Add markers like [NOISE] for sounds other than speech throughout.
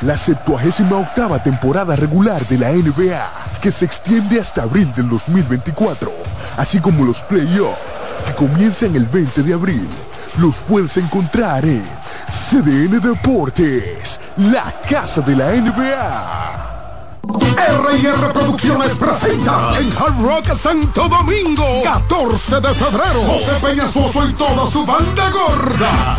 La 78 octava temporada regular de la NBA, que se extiende hasta abril del 2024, así como los playoffs, que comienzan el 20 de abril, los puedes encontrar en CDN Deportes, la casa de la NBA. R&R Producciones presenta en Hard Rock Santo Domingo 14 de febrero. José Peñasoso y toda su banda gorda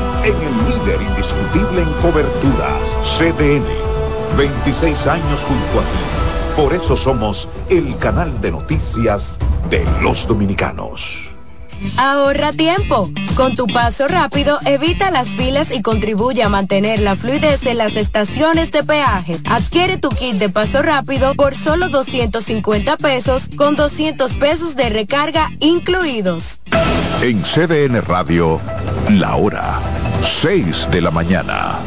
en el líder indiscutible en coberturas, CDN. 26 años junto a ti. Por eso somos el canal de noticias de los dominicanos. Ahorra tiempo. Con tu paso rápido, evita las filas y contribuye a mantener la fluidez en las estaciones de peaje. Adquiere tu kit de paso rápido por solo 250 pesos con 200 pesos de recarga incluidos. En CDN Radio, la hora 6 de la mañana.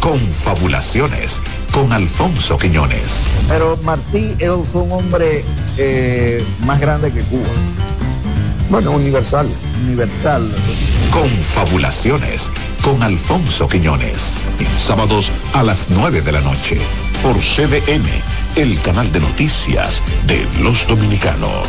Confabulaciones con Alfonso Quiñones. Pero Martí fue un hombre eh, más grande que Cuba. Bueno, universal. Universal. Confabulaciones con Alfonso Quiñones. Sábados a las 9 de la noche. Por CDN, el canal de noticias de los dominicanos.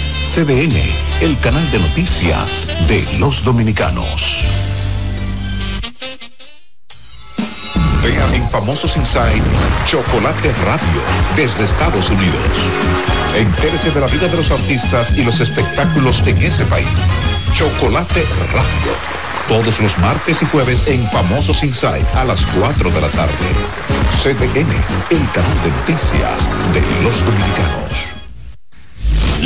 CDN, el canal de noticias de los dominicanos. Vean en Famosos Inside Chocolate Radio desde Estados Unidos. Entérese de la vida de los artistas y los espectáculos en ese país. Chocolate Radio. Todos los martes y jueves en Famosos Inside a las 4 de la tarde. CDN, el canal de noticias de los dominicanos.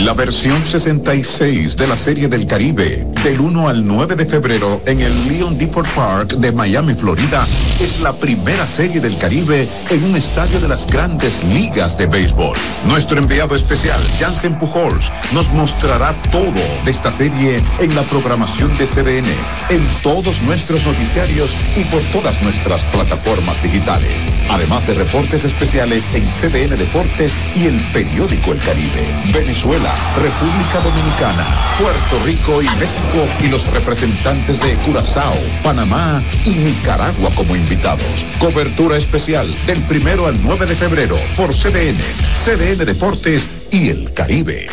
La versión 66 de la Serie del Caribe, del 1 al 9 de febrero en el Leon Depot Park de Miami, Florida, es la primera Serie del Caribe en un estadio de las grandes ligas de béisbol. Nuestro enviado especial, Jansen Pujols, nos mostrará todo de esta serie en la programación de CDN, en todos nuestros noticiarios y por todas nuestras plataformas digitales, además de reportes especiales en CDN Deportes y el periódico El Caribe. Venezuela República Dominicana, Puerto Rico y México y los representantes de Curazao, Panamá y Nicaragua como invitados. Cobertura especial del primero al 9 de febrero por CDN, CDN Deportes y el Caribe.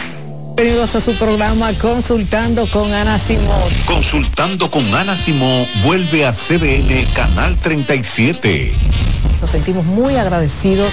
bienvenidos a su programa Consultando con Ana Simón. Consultando con Ana Simón vuelve a CDN Canal 37. Nos sentimos muy agradecidos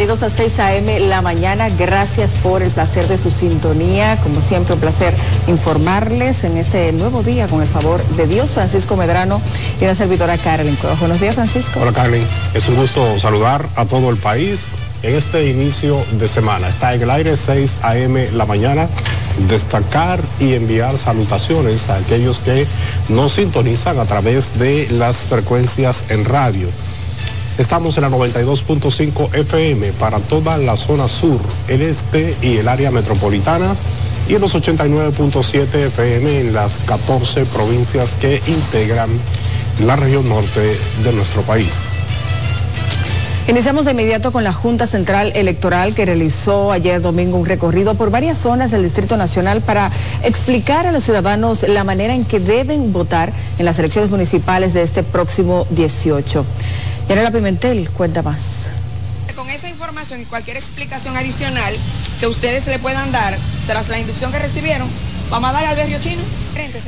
Bienvenidos a 6 a.m. la mañana. Gracias por el placer de su sintonía. Como siempre, un placer informarles en este nuevo día con el favor de Dios, Francisco Medrano y la servidora Carolyn. Buenos días, Francisco. Hola, Carolyn. Es un gusto saludar a todo el país en este inicio de semana. Está en el aire 6 a.m. la mañana. Destacar y enviar salutaciones a aquellos que nos sintonizan a través de las frecuencias en radio. Estamos en la 92.5 FM para toda la zona sur, el este y el área metropolitana y en los 89.7 FM en las 14 provincias que integran la región norte de nuestro país. Iniciamos de inmediato con la Junta Central Electoral que realizó ayer domingo un recorrido por varias zonas del Distrito Nacional para explicar a los ciudadanos la manera en que deben votar en las elecciones municipales de este próximo 18. Yanela Pimentel, cuenta más. Con esa información y cualquier explicación adicional que ustedes le puedan dar tras la inducción que recibieron, vamos a dar al barrio chino.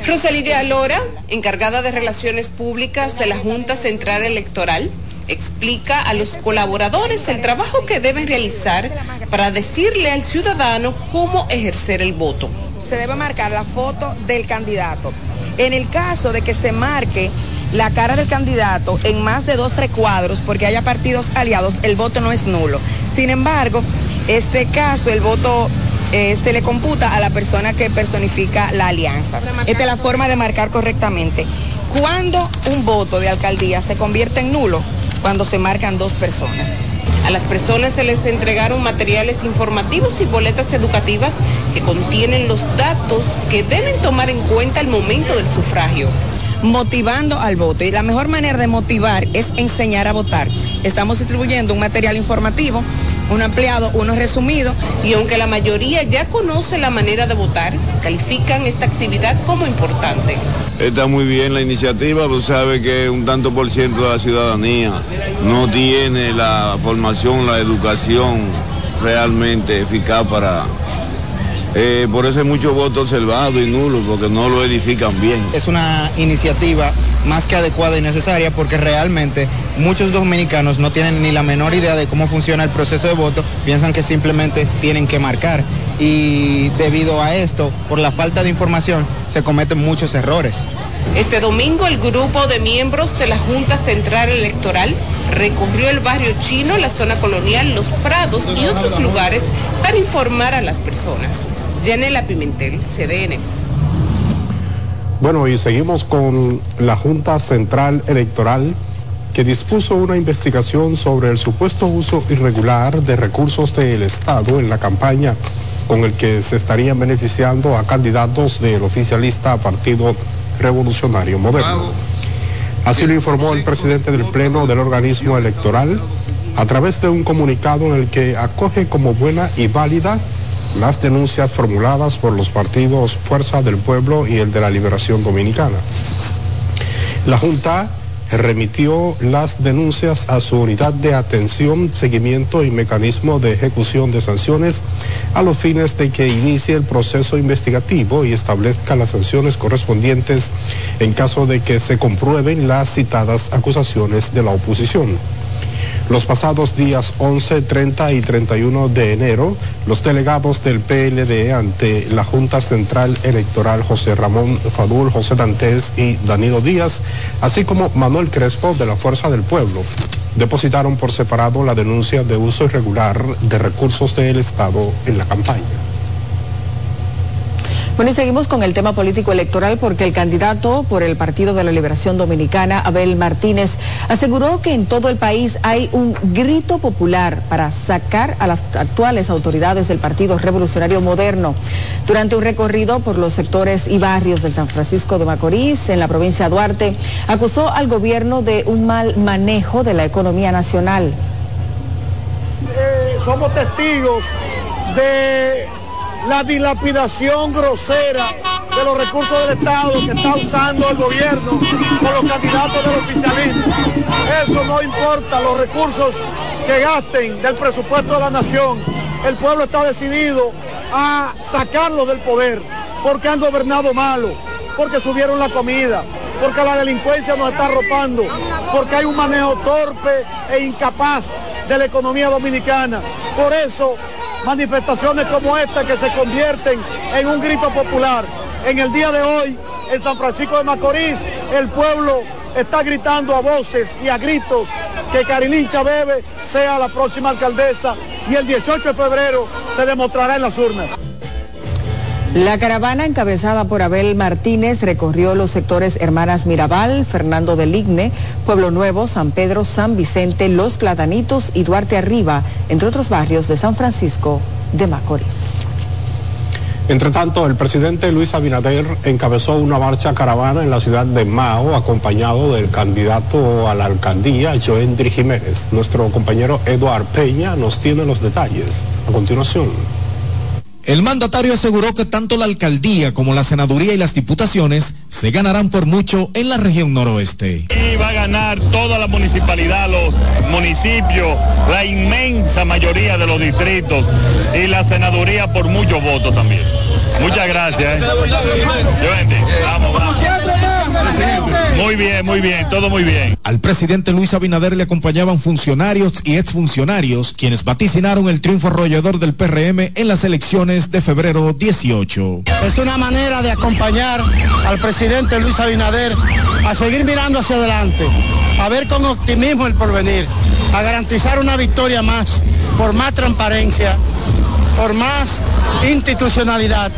Rosalidia Lora, encargada de Relaciones Públicas de la Junta Central Electoral, explica a los colaboradores el trabajo que deben realizar para decirle al ciudadano cómo ejercer el voto. Se debe marcar la foto del candidato. En el caso de que se marque la cara del candidato en más de dos recuadros porque haya partidos aliados, el voto no es nulo. Sin embargo, este caso, el voto eh, se le computa a la persona que personifica la alianza. Esta es la forma de marcar correctamente. ¿Cuándo un voto de alcaldía se convierte en nulo? Cuando se marcan dos personas. A las personas se les entregaron materiales informativos y boletas educativas que contienen los datos que deben tomar en cuenta al momento del sufragio motivando al voto. Y la mejor manera de motivar es enseñar a votar. Estamos distribuyendo un material informativo, uno ampliado, uno resumido. Y aunque la mayoría ya conoce la manera de votar, califican esta actividad como importante. Está muy bien la iniciativa, pues sabe que un tanto por ciento de la ciudadanía no tiene la formación, la educación realmente eficaz para eh, por eso hay muchos votos observados y nulos, porque no lo edifican bien. Es una iniciativa más que adecuada y necesaria porque realmente muchos dominicanos no tienen ni la menor idea de cómo funciona el proceso de voto, piensan que simplemente tienen que marcar y debido a esto, por la falta de información, se cometen muchos errores. Este domingo el grupo de miembros de la Junta Central Electoral recorrió el barrio chino, la zona colonial, los prados y otros lugares para informar a las personas. Yanela Pimentel, CDN. Bueno, y seguimos con la Junta Central Electoral que dispuso una investigación sobre el supuesto uso irregular de recursos del Estado en la campaña con el que se estarían beneficiando a candidatos del oficialista Partido Revolucionario Moderno. Así lo informó el presidente del Pleno del organismo electoral a través de un comunicado en el que acoge como buena y válida las denuncias formuladas por los partidos Fuerza del Pueblo y el de la Liberación Dominicana. La Junta remitió las denuncias a su unidad de atención, seguimiento y mecanismo de ejecución de sanciones a los fines de que inicie el proceso investigativo y establezca las sanciones correspondientes en caso de que se comprueben las citadas acusaciones de la oposición. Los pasados días 11, 30 y 31 de enero, los delegados del PLD ante la Junta Central Electoral José Ramón Fadul, José Dantes y Danilo Díaz, así como Manuel Crespo de la Fuerza del Pueblo, depositaron por separado la denuncia de uso irregular de recursos del Estado en la campaña. Bueno, y seguimos con el tema político electoral porque el candidato por el Partido de la Liberación Dominicana, Abel Martínez, aseguró que en todo el país hay un grito popular para sacar a las actuales autoridades del Partido Revolucionario Moderno. Durante un recorrido por los sectores y barrios del San Francisco de Macorís, en la provincia de Duarte, acusó al gobierno de un mal manejo de la economía nacional. Eh, somos testigos de la dilapidación grosera de los recursos del Estado que está usando el gobierno con los candidatos del oficialismo. Eso no importa, los recursos que gasten del presupuesto de la nación. El pueblo está decidido a sacarlos del poder porque han gobernado malo, porque subieron la comida, porque la delincuencia nos está arropando, porque hay un manejo torpe e incapaz de la economía dominicana. Por eso manifestaciones como esta que se convierten en un grito popular. En el día de hoy, en San Francisco de Macorís, el pueblo está gritando a voces y a gritos que Carilín Chabebe sea la próxima alcaldesa y el 18 de febrero se demostrará en las urnas. La caravana encabezada por Abel Martínez recorrió los sectores Hermanas Mirabal, Fernando del Igne, Pueblo Nuevo, San Pedro, San Vicente, Los Platanitos y Duarte Arriba, entre otros barrios de San Francisco de Macorís. Entre tanto, el presidente Luis Abinader encabezó una marcha caravana en la ciudad de Mao, acompañado del candidato a la alcaldía, Joendri Jiménez. Nuestro compañero Eduard Peña nos tiene los detalles. A continuación. El mandatario aseguró que tanto la alcaldía como la senaduría y las diputaciones se ganarán por mucho en la región noroeste. Y va a ganar toda la municipalidad, los municipios, la inmensa mayoría de los distritos y la senaduría por muchos votos también. Muchas gracias. ¿eh? Muy bien, muy bien, todo muy bien. Al presidente Luis Abinader le acompañaban funcionarios y exfuncionarios, quienes vaticinaron el triunfo arrollador del PRM en las elecciones de febrero 18. Es una manera de acompañar al presidente Luis Abinader a seguir mirando hacia adelante, a ver con optimismo el porvenir, a garantizar una victoria más, por más transparencia, por más institucionalidad,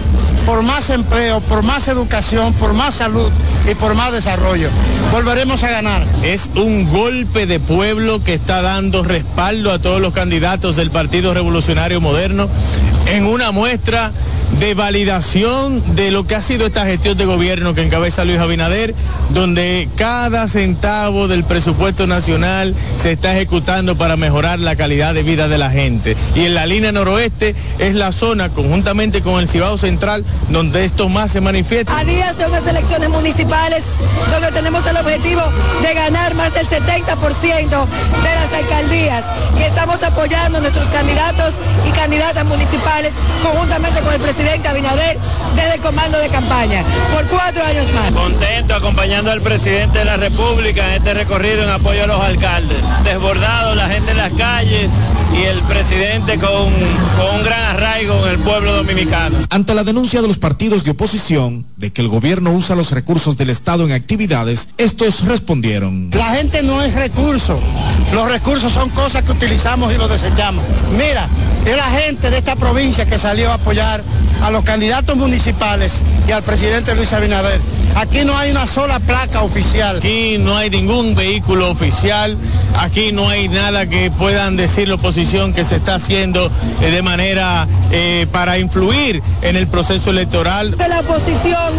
por más empleo, por más educación, por más salud y por más desarrollo. Volveremos a ganar. Es un golpe de pueblo que está dando respaldo a todos los candidatos del Partido Revolucionario Moderno en una muestra de validación de lo que ha sido esta gestión de gobierno que encabeza Luis Abinader, donde cada centavo del presupuesto nacional se está ejecutando para mejorar la calidad de vida de la gente. Y en la línea noroeste es la zona, conjuntamente con el Cibao Central, donde esto más se manifiesta. A días de unas elecciones municipales, donde tenemos el objetivo de ganar más del 70% de las alcaldías y estamos apoyando a nuestros candidatos y candidatas municipales conjuntamente con el presidente Abinader desde el comando de campaña por cuatro años más. Contento acompañando al presidente de la República en este recorrido en apoyo a los alcaldes. Desbordado la gente en las calles y el presidente con, con un gran arraigo en el pueblo dominicano. Ante la denuncia de los partidos de oposición de que el gobierno usa los recursos del Estado en actividades, estos respondieron. La gente no es recurso, los recursos son cosas que utilizamos y los desechamos. Mira, es la gente de esta provincia que salió a apoyar a los candidatos municipales y al presidente Luis Abinader. Aquí no hay una sola placa oficial. Aquí no hay ningún vehículo oficial. Aquí no hay nada que puedan decir la oposición que se está haciendo eh, de manera eh, para influir en el proceso electoral. La oposición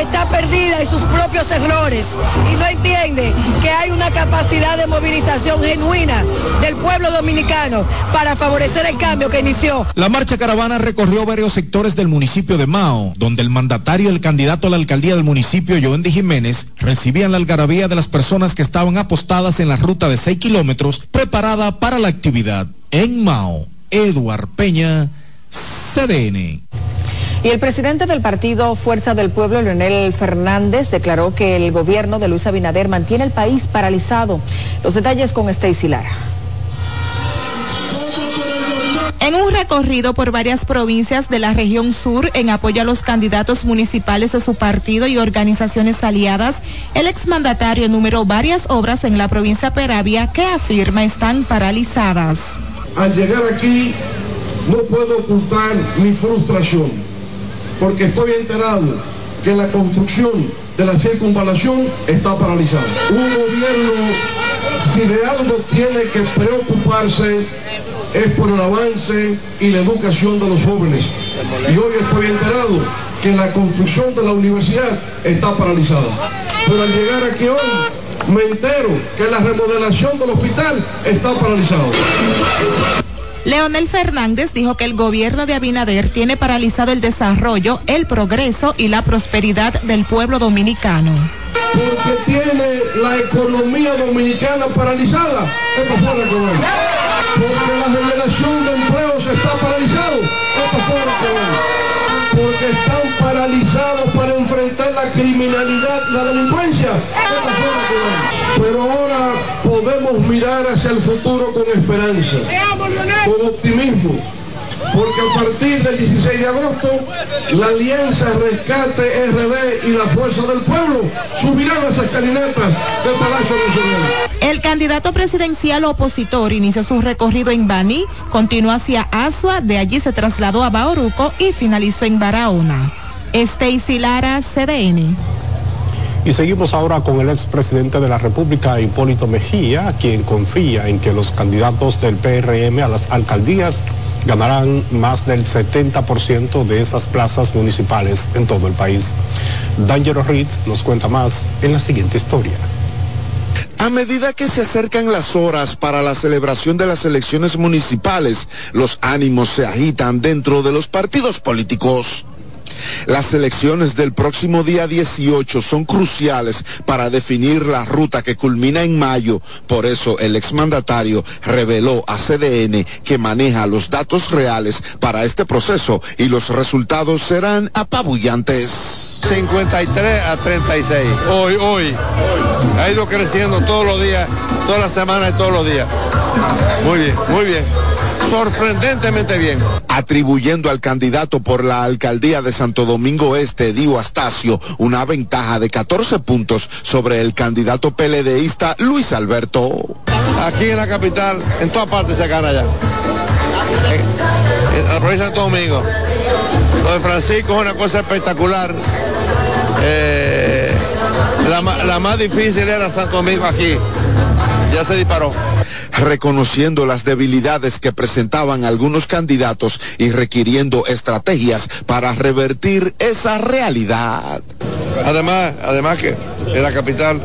está perdida en sus propios errores y no entiende que hay una capacidad de movilización genuina del pueblo dominicano para favorecer el cambio que inició. La marcha caravana recorrió varios sectores del municipio de Mao, donde el mandatario y el candidato a la alcaldía del municipio municipio Jiménez recibían la algarabía de las personas que estaban apostadas en la ruta de 6 kilómetros preparada para la actividad. En Mao, Eduard Peña, CDN. Y el presidente del partido Fuerza del Pueblo, Leonel Fernández, declaró que el gobierno de Luis Abinader mantiene el país paralizado. Los detalles con Stacy Lara. En un recorrido por varias provincias de la región sur en apoyo a los candidatos municipales de su partido y organizaciones aliadas, el exmandatario enumeró varias obras en la provincia Peravia que afirma están paralizadas. Al llegar aquí no puedo ocultar mi frustración porque estoy enterado que la construcción de la circunvalación está paralizada. Un gobierno, si de algo tiene que preocuparse, es por el avance y la educación de los jóvenes. Y hoy estoy enterado que la construcción de la universidad está paralizada. Pero al llegar aquí hoy, me entero que la remodelación del hospital está paralizada. Leonel Fernández dijo que el gobierno de Abinader tiene paralizado el desarrollo, el progreso y la prosperidad del pueblo dominicano. Porque tiene la economía dominicana paralizada. Esto fuera él. Porque la generación de empleos está paralizado. Esto fuera él. Porque están paralizados para enfrentar la criminalidad la delincuencia. Pero ahora podemos mirar hacia el futuro con esperanza, con optimismo, porque a partir del 16 de agosto, la alianza Rescate RD y la Fuerza del Pueblo subirán las escalinatas del Palacio Nacional. El candidato presidencial opositor inició su recorrido en Bani, continuó hacia Asua, de allí se trasladó a Bauruco y finalizó en Barahona. Stacy Lara, CDN. Y seguimos ahora con el expresidente de la República, Hipólito Mejía, quien confía en que los candidatos del PRM a las alcaldías ganarán más del 70% de esas plazas municipales en todo el país. D'Angelo Reed nos cuenta más en la siguiente historia. A medida que se acercan las horas para la celebración de las elecciones municipales, los ánimos se agitan dentro de los partidos políticos. Las elecciones del próximo día 18 son cruciales para definir la ruta que culmina en mayo. Por eso el exmandatario reveló a CDN que maneja los datos reales para este proceso y los resultados serán apabullantes. 53 a 36. Hoy, hoy. Ha ido creciendo todos los días, todas las semanas y todos los días. Muy bien, muy bien sorprendentemente bien. Atribuyendo al candidato por la alcaldía de Santo Domingo Este, Dio Astacio, una ventaja de 14 puntos sobre el candidato PLDista Luis Alberto. Aquí en la capital, en todas partes se gana ya. En, la provincia de Santo Domingo. Lo de Francisco es una cosa espectacular. Eh, la, la más difícil era Santo Domingo aquí. Ya se disparó reconociendo las debilidades que presentaban algunos candidatos y requiriendo estrategias para revertir esa realidad. Además, además que en la capital,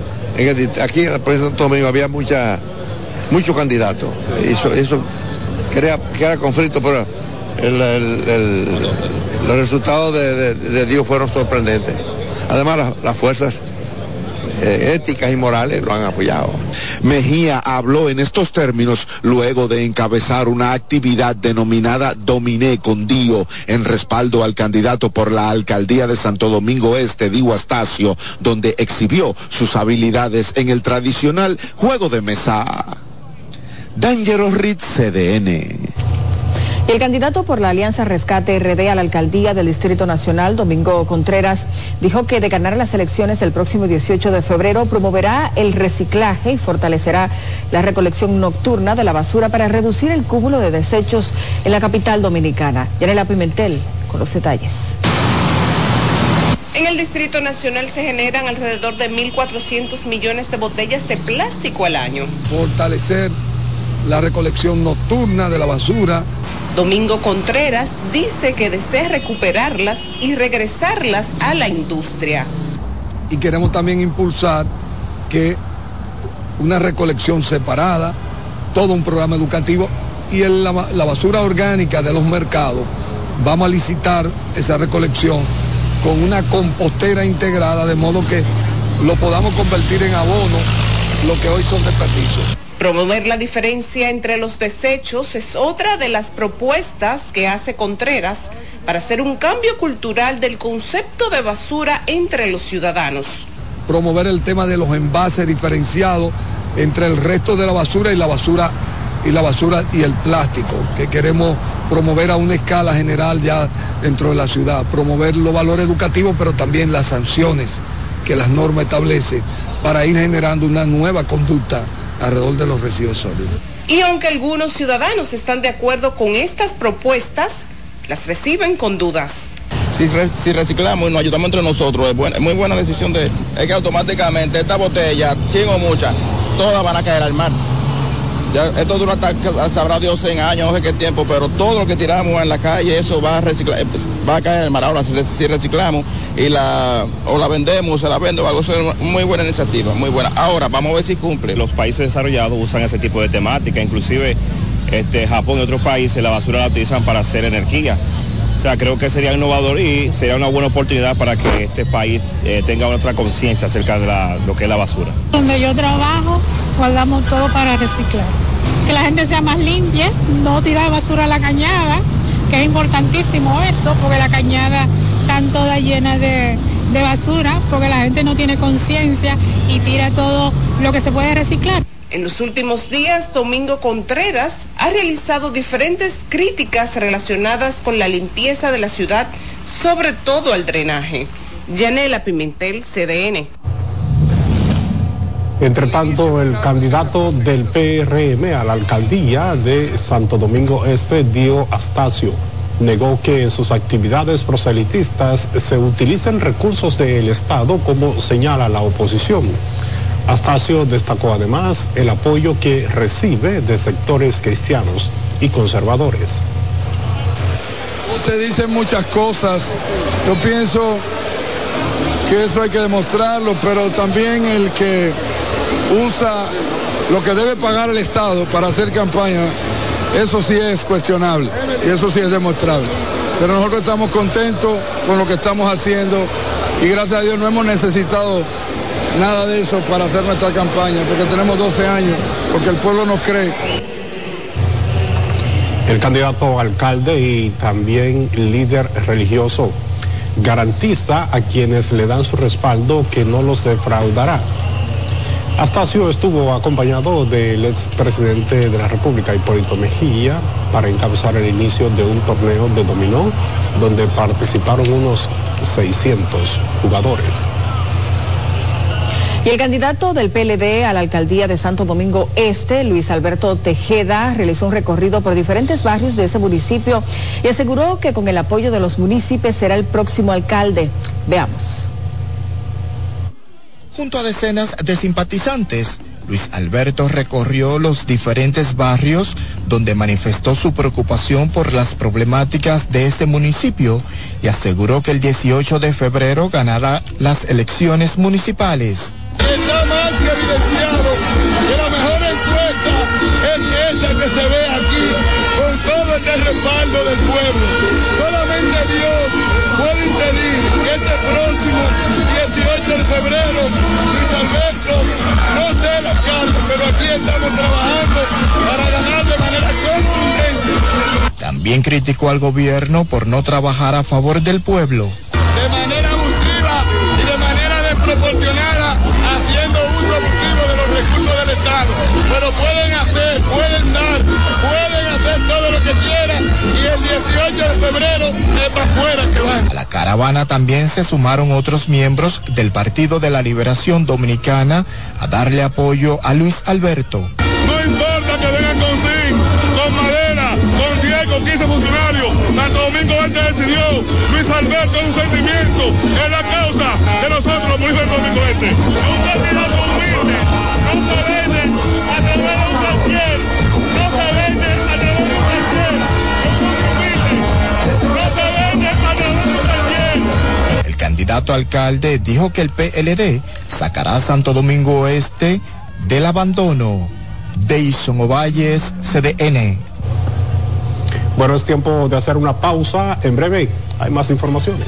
aquí en la provincia de Santo Domingo había mucha, muchos candidatos. Eso, eso crea, crea conflicto, pero los resultados de, Dios fueron sorprendentes. Además, las fuerzas eh, éticas y morales lo han apoyado. Mejía habló en estos términos luego de encabezar una actividad denominada Dominé con Dio en respaldo al candidato por la alcaldía de Santo Domingo Este, Dio Astacio, donde exhibió sus habilidades en el tradicional juego de mesa. Dangerous Ritz CDN el candidato por la Alianza Rescate RD a la alcaldía del Distrito Nacional, Domingo Contreras, dijo que de ganar las elecciones el próximo 18 de febrero promoverá el reciclaje y fortalecerá la recolección nocturna de la basura para reducir el cúmulo de desechos en la capital dominicana. Yanela Pimentel con los detalles. En el Distrito Nacional se generan alrededor de 1.400 millones de botellas de plástico al año. Fortalecer la recolección nocturna de la basura Domingo Contreras dice que desea recuperarlas y regresarlas a la industria. Y queremos también impulsar que una recolección separada, todo un programa educativo y la, la basura orgánica de los mercados, vamos a licitar esa recolección con una compostera integrada de modo que lo podamos convertir en abono, lo que hoy son desperdicios. Promover la diferencia entre los desechos es otra de las propuestas que hace Contreras para hacer un cambio cultural del concepto de basura entre los ciudadanos. Promover el tema de los envases diferenciados entre el resto de la basura y la basura y la basura y el plástico, que queremos promover a una escala general ya dentro de la ciudad, promover los valores educativos, pero también las sanciones que las normas establecen para ir generando una nueva conducta alrededor de los residuos sólidos. Y aunque algunos ciudadanos están de acuerdo con estas propuestas, las reciben con dudas. Si, re- si reciclamos y nos ayudamos entre nosotros, es, buena- es muy buena decisión de es que automáticamente esta botella, chingo o muchas, todas van a caer al mar. Ya, esto dura hasta, sabrá Dios 100 años, no sé qué tiempo, pero todo lo que tiramos en la calle, eso va a reciclar, va a caer al mar. Ahora, si, re- si reciclamos y la, o la vendemos, se la vende o algo, eso es muy buena iniciativa, muy buena. Ahora, vamos a ver si cumple. Los países desarrollados usan ese tipo de temática, inclusive este, Japón y otros países la basura la utilizan para hacer energía. O sea, creo que sería innovador y sería una buena oportunidad para que este país eh, tenga otra conciencia acerca de lo que es la basura. Donde yo trabajo, guardamos todo para reciclar. Que la gente sea más limpia, no tirar basura a la cañada, que es importantísimo eso, porque la cañada está toda llena de basura, porque la gente no tiene conciencia y tira todo lo que se puede reciclar. En los últimos días, Domingo Contreras ha realizado diferentes críticas relacionadas con la limpieza de la ciudad, sobre todo al drenaje. Yanela Pimentel, CDN. Entre tanto, el candidato del PRM a la alcaldía de Santo Domingo Este, Dio Astacio, negó que en sus actividades proselitistas se utilicen recursos del Estado como señala la oposición. Astacio destacó además el apoyo que recibe de sectores cristianos y conservadores. Se dicen muchas cosas. Yo pienso que eso hay que demostrarlo, pero también el que usa lo que debe pagar el Estado para hacer campaña, eso sí es cuestionable y eso sí es demostrable. Pero nosotros estamos contentos con lo que estamos haciendo y gracias a Dios no hemos necesitado nada de eso para hacer nuestra campaña, porque tenemos 12 años, porque el pueblo nos cree. El candidato alcalde y también líder religioso garantiza a quienes le dan su respaldo que no los defraudará. Astacio estuvo acompañado del expresidente de la República, Hipólito Mejía, para encabezar el inicio de un torneo de dominó donde participaron unos 600 jugadores. Y el candidato del PLD a la alcaldía de Santo Domingo Este, Luis Alberto Tejeda, realizó un recorrido por diferentes barrios de ese municipio y aseguró que con el apoyo de los municipios será el próximo alcalde. Veamos. Junto a decenas de simpatizantes, Luis Alberto recorrió los diferentes barrios donde manifestó su preocupación por las problemáticas de ese municipio y aseguró que el 18 de febrero ganará las elecciones municipales. Está más que evidenciado que la mejor encuesta es esta que se ve aquí, con todo este respaldo del pueblo. Solamente Dios puede impedir que este próximo 18 de febrero Luis Alberto no sea el alcalde, pero aquí estamos trabajando para ganar de manera contundente. También criticó al gobierno por no trabajar a favor del pueblo. Estado. Pero pueden hacer, pueden dar, pueden hacer todo lo que quieran y el 18 de febrero es para afuera que van. A la caravana también se sumaron otros miembros del Partido de la Liberación Dominicana a darle apoyo a Luis Alberto. No importa que vengan con zinc, con madera, con 10, con 15 funcionarios. Santo Domingo Este decidió, Luis Alberto es un sentimiento, es la causa de nosotros los municipios de Domingo Este. Un humilde, candidato alcalde dijo que el PLD sacará a Santo Domingo Oeste del abandono. Deison Ovalles, CDN. Bueno, es tiempo de hacer una pausa. En breve hay más informaciones.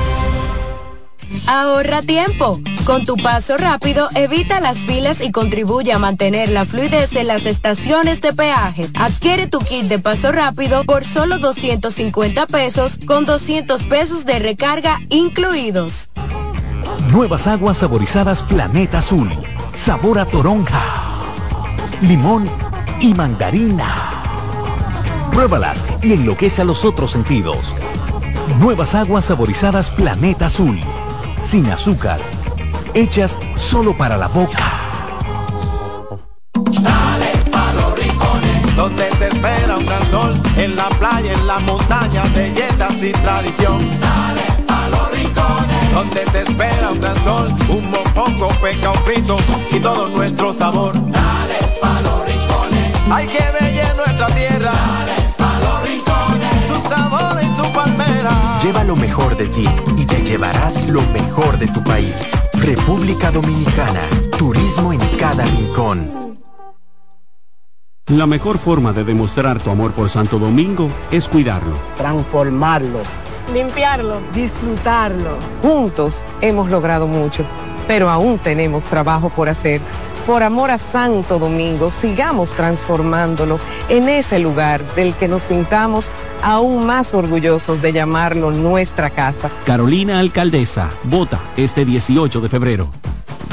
Ahorra tiempo. Con tu paso rápido, evita las filas y contribuye a mantener la fluidez en las estaciones de peaje. Adquiere tu kit de paso rápido por solo 250 pesos con 200 pesos de recarga incluidos. Nuevas aguas saborizadas Planeta Azul. Sabor a toronja, limón y mandarina. Pruébalas y enloquece a los otros sentidos. Nuevas aguas saborizadas Planeta Azul. Sin azúcar. Hechas solo para la boca. Dale pa' los rincones, donde te espera un gran sol, en la playa, en la montaña, belletas y tradición. Dale pa' los rincones, donde te espera un gran sol, un mopongo, peca, un frito y todo nuestro sabor. Dale pa' los rincones, hay que bella nuestra tierra. Dale pa' los rincones, su sabor y su palmera. Lleva lo mejor de ti y te llevarás lo mejor de tu país. República Dominicana. Turismo en cada rincón. La mejor forma de demostrar tu amor por Santo Domingo es cuidarlo. transformarlo, limpiarlo, disfrutarlo. Juntos hemos logrado mucho, pero aún tenemos trabajo por hacer. Por amor a Santo Domingo, sigamos transformándolo en ese lugar del que nos sintamos aún más orgullosos de llamarlo nuestra casa. Carolina Alcaldesa, vota este 18 de febrero.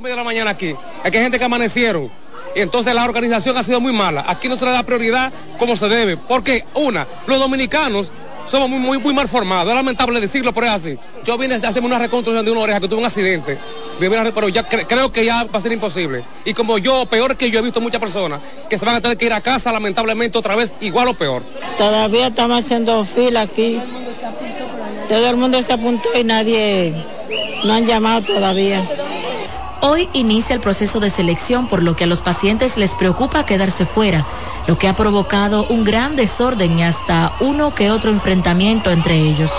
De media de la mañana aquí. Aquí hay gente que amanecieron. Y entonces la organización ha sido muy mala. Aquí no se le da prioridad como se debe. Porque, una, los dominicanos somos muy, muy, muy mal formados. Es lamentable decirlo, pero es así. Yo vine a hacerme una reconstrucción de una oreja que tuve un accidente. Pero ya cre- creo que ya va a ser imposible. Y como yo, peor que yo, he visto muchas personas que se van a tener que ir a casa, lamentablemente, otra vez, igual o peor. Todavía estamos haciendo fila aquí. Todo el mundo se apuntó y nadie, no han llamado todavía. Hoy inicia el proceso de selección, por lo que a los pacientes les preocupa quedarse fuera, lo que ha provocado un gran desorden y hasta uno que otro enfrentamiento entre ellos.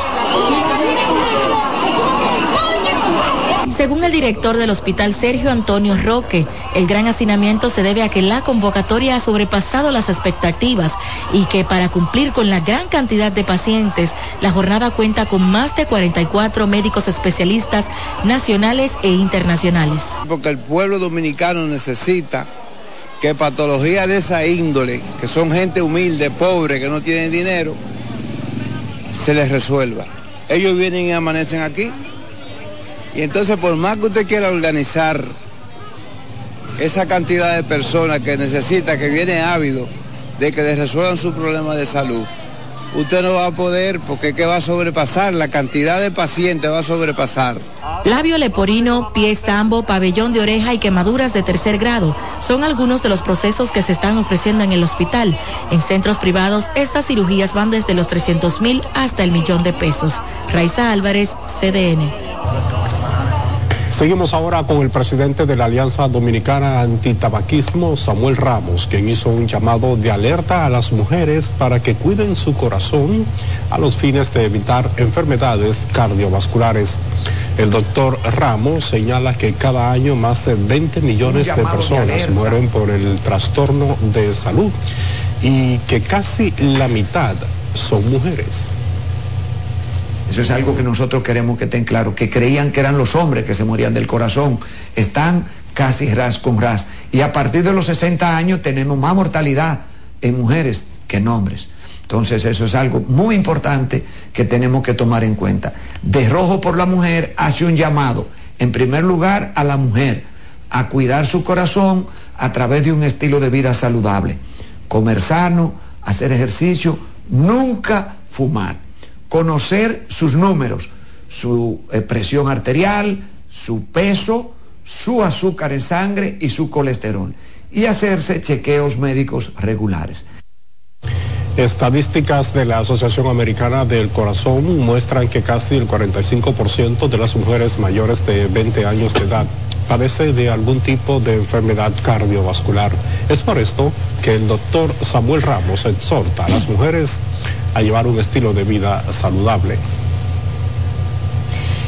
Según el director del hospital Sergio Antonio Roque, el gran hacinamiento se debe a que la convocatoria ha sobrepasado las expectativas y que para cumplir con la gran cantidad de pacientes, la jornada cuenta con más de 44 médicos especialistas nacionales e internacionales. Porque el pueblo dominicano necesita que patologías de esa índole, que son gente humilde, pobre, que no tienen dinero, se les resuelva. Ellos vienen y amanecen aquí. Y entonces por más que usted quiera organizar esa cantidad de personas que necesita, que viene ávido de que les resuelvan su problema de salud, usted no va a poder porque que va a sobrepasar, la cantidad de pacientes va a sobrepasar. Labio leporino, pie estambo, pabellón de oreja y quemaduras de tercer grado son algunos de los procesos que se están ofreciendo en el hospital. En centros privados, estas cirugías van desde los 300 mil hasta el millón de pesos. Raiza Álvarez, CDN. Seguimos ahora con el presidente de la Alianza Dominicana Antitabaquismo, Samuel Ramos, quien hizo un llamado de alerta a las mujeres para que cuiden su corazón a los fines de evitar enfermedades cardiovasculares. El doctor Ramos señala que cada año más de 20 millones de personas mueren por el trastorno de salud y que casi la mitad son mujeres. Eso es algo que nosotros queremos que estén claros, que creían que eran los hombres que se morían del corazón, están casi ras con ras. Y a partir de los 60 años tenemos más mortalidad en mujeres que en hombres. Entonces eso es algo muy importante que tenemos que tomar en cuenta. De Rojo por la Mujer hace un llamado, en primer lugar, a la mujer, a cuidar su corazón a través de un estilo de vida saludable. Comer sano, hacer ejercicio, nunca fumar conocer sus números, su eh, presión arterial, su peso, su azúcar en sangre y su colesterol y hacerse chequeos médicos regulares. Estadísticas de la Asociación Americana del Corazón muestran que casi el 45% de las mujeres mayores de 20 años de edad padece de algún tipo de enfermedad cardiovascular. Es por esto que el doctor Samuel Ramos exhorta a las mujeres a llevar un estilo de vida saludable.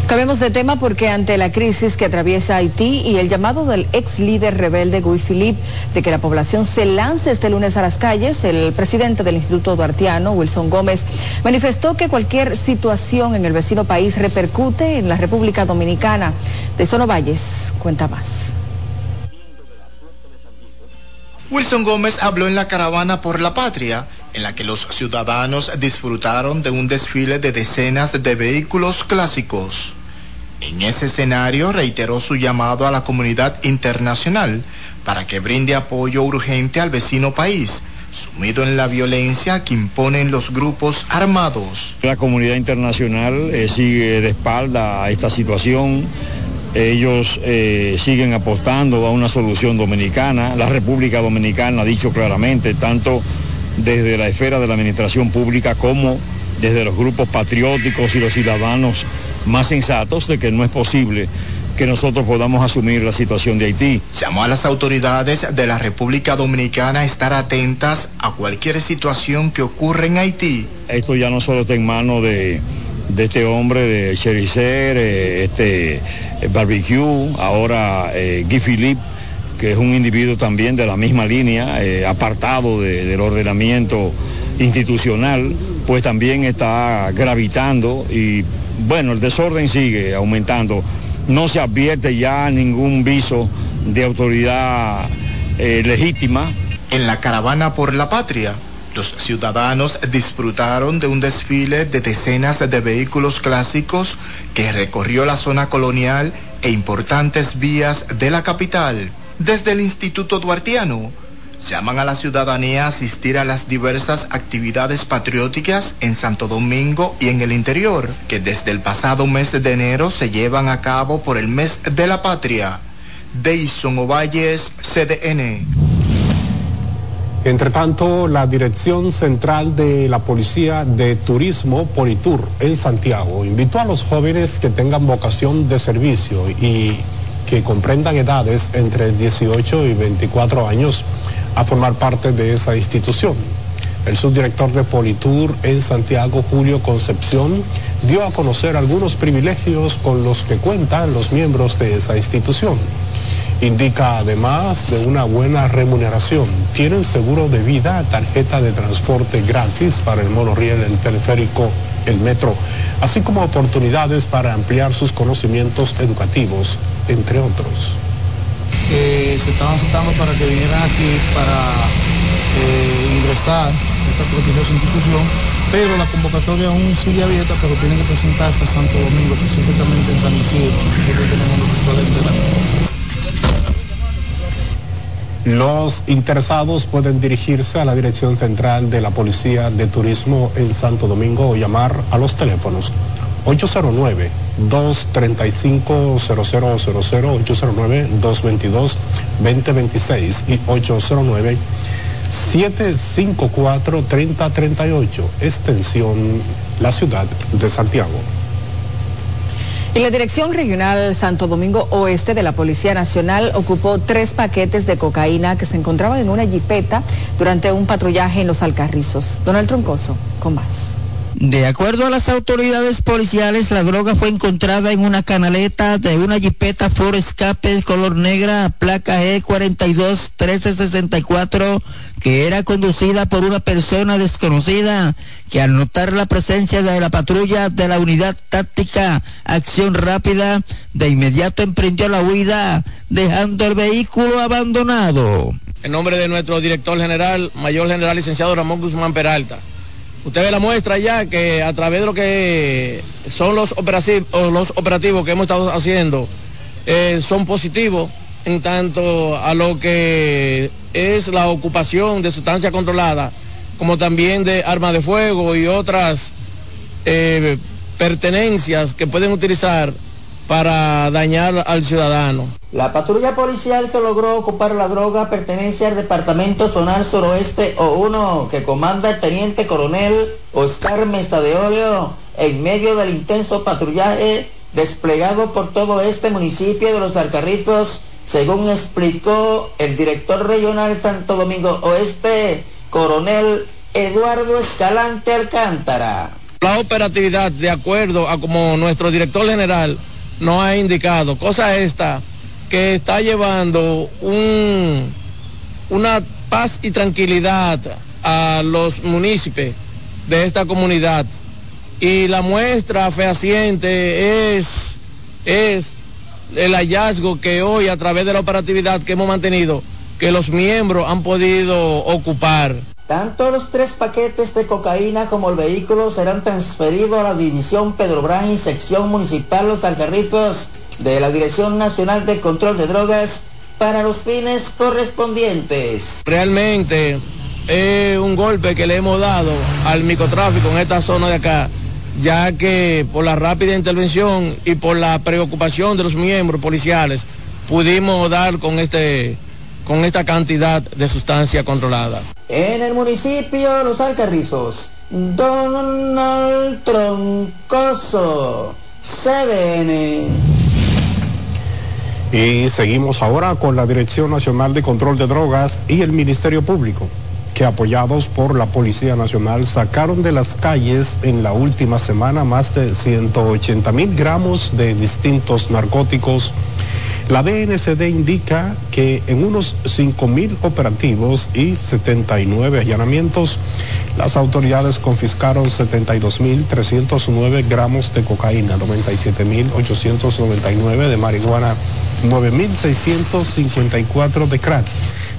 Cambiemos de tema porque ante la crisis que atraviesa Haití y el llamado del ex líder rebelde Guy Philippe de que la población se lance este lunes a las calles, el presidente del Instituto Duartiano, Wilson Gómez, manifestó que cualquier situación en el vecino país repercute en la República Dominicana. De Sono Valles cuenta más. Wilson Gómez habló en la caravana por la patria, en la que los ciudadanos disfrutaron de un desfile de decenas de vehículos clásicos. En ese escenario reiteró su llamado a la comunidad internacional para que brinde apoyo urgente al vecino país, sumido en la violencia que imponen los grupos armados. La comunidad internacional eh, sigue de espalda a esta situación. Ellos eh, siguen apostando a una solución dominicana. La República Dominicana ha dicho claramente, tanto desde la esfera de la administración pública como desde los grupos patrióticos y los ciudadanos más sensatos de que no es posible que nosotros podamos asumir la situación de Haití. Llamó a las autoridades de la República Dominicana a estar atentas a cualquier situación que ocurra en Haití. Esto ya no solo está en manos de, este hombre, de Chericer, eh, este eh, Barbecue, ahora eh, Guy Philippe, que es un individuo también de la misma línea, apartado del ordenamiento institucional, pues también está gravitando y bueno, el desorden sigue aumentando. No se advierte ya ningún viso de autoridad eh, legítima. En la caravana por la patria, los ciudadanos disfrutaron de un desfile de decenas de vehículos clásicos que recorrió la zona colonial e importantes vías de la capital. Desde el Instituto Duartiano, llaman a la ciudadanía a asistir a las diversas actividades patrióticas en Santo Domingo y en el interior, que desde el pasado mes de enero se llevan a cabo por el mes de la patria. Deison Ovalles, CDN. Entre tanto, la Dirección Central de la Policía de Turismo, Politur, en Santiago, invitó a los jóvenes que tengan vocación de servicio y que comprendan edades entre 18 y 24 años a formar parte de esa institución. El subdirector de Politur en Santiago, Julio Concepción, dio a conocer algunos privilegios con los que cuentan los miembros de esa institución. Indica además de una buena remuneración. Tienen seguro de vida, tarjeta de transporte gratis para el monorriel, el teleférico, el metro, así como oportunidades para ampliar sus conocimientos educativos, entre otros. Que se estaban citando para que vinieran aquí para eh, ingresar a esta prestigiosa institución, pero la convocatoria aún sigue abierta, pero tienen que presentarse a Santo Domingo, específicamente en San Isidro, que tenemos Los interesados pueden dirigirse a la Dirección Central de la Policía de Turismo en Santo Domingo o llamar a los teléfonos 809 235 0000 809 222 2026 y 809 754 3038 extensión la ciudad de Santiago. Y la Dirección Regional Santo Domingo Oeste de la Policía Nacional ocupó tres paquetes de cocaína que se encontraban en una jipeta durante un patrullaje en los Alcarrizos. Donald Troncoso, con más. De acuerdo a las autoridades policiales, la droga fue encontrada en una canaleta de una jipeta Ford Escape color negra, placa E42 1364, que era conducida por una persona desconocida, que al notar la presencia de la patrulla de la unidad táctica Acción Rápida, de inmediato emprendió la huida, dejando el vehículo abandonado. En nombre de nuestro director general, mayor general licenciado Ramón Guzmán Peralta Usted ve la muestra ya que a través de lo que son los operativos, los operativos que hemos estado haciendo, eh, son positivos en tanto a lo que es la ocupación de sustancia controlada, como también de armas de fuego y otras eh, pertenencias que pueden utilizar para dañar al ciudadano. La patrulla policial que logró ocupar la droga pertenece al Departamento Zonal Suroeste O1 que comanda el Teniente Coronel Oscar Mesa de Oro en medio del intenso patrullaje desplegado por todo este municipio de Los Alcarritos, según explicó el director regional Santo Domingo Oeste, Coronel Eduardo Escalante Alcántara. La operatividad, de acuerdo a como nuestro director general nos ha indicado, cosa esta que está llevando un, una paz y tranquilidad a los municipios de esta comunidad. Y la muestra fehaciente es, es el hallazgo que hoy a través de la operatividad que hemos mantenido, que los miembros han podido ocupar. Tanto los tres paquetes de cocaína como el vehículo serán transferidos a la División Pedro y Sección Municipal Los Alcarritos de la Dirección Nacional de Control de Drogas para los fines correspondientes. Realmente es un golpe que le hemos dado al microtráfico en esta zona de acá, ya que por la rápida intervención y por la preocupación de los miembros policiales pudimos dar con este con esta cantidad de sustancia controlada. En el municipio Los Alcarrizos, Donald Troncoso, CDN. Y seguimos ahora con la Dirección Nacional de Control de Drogas y el Ministerio Público, que apoyados por la Policía Nacional sacaron de las calles en la última semana más de 180 mil gramos de distintos narcóticos la DNCD indica que en unos 5.000 operativos y 79 allanamientos, las autoridades confiscaron 72.309 gramos de cocaína, 97.899 de marihuana, 9.654 de crack,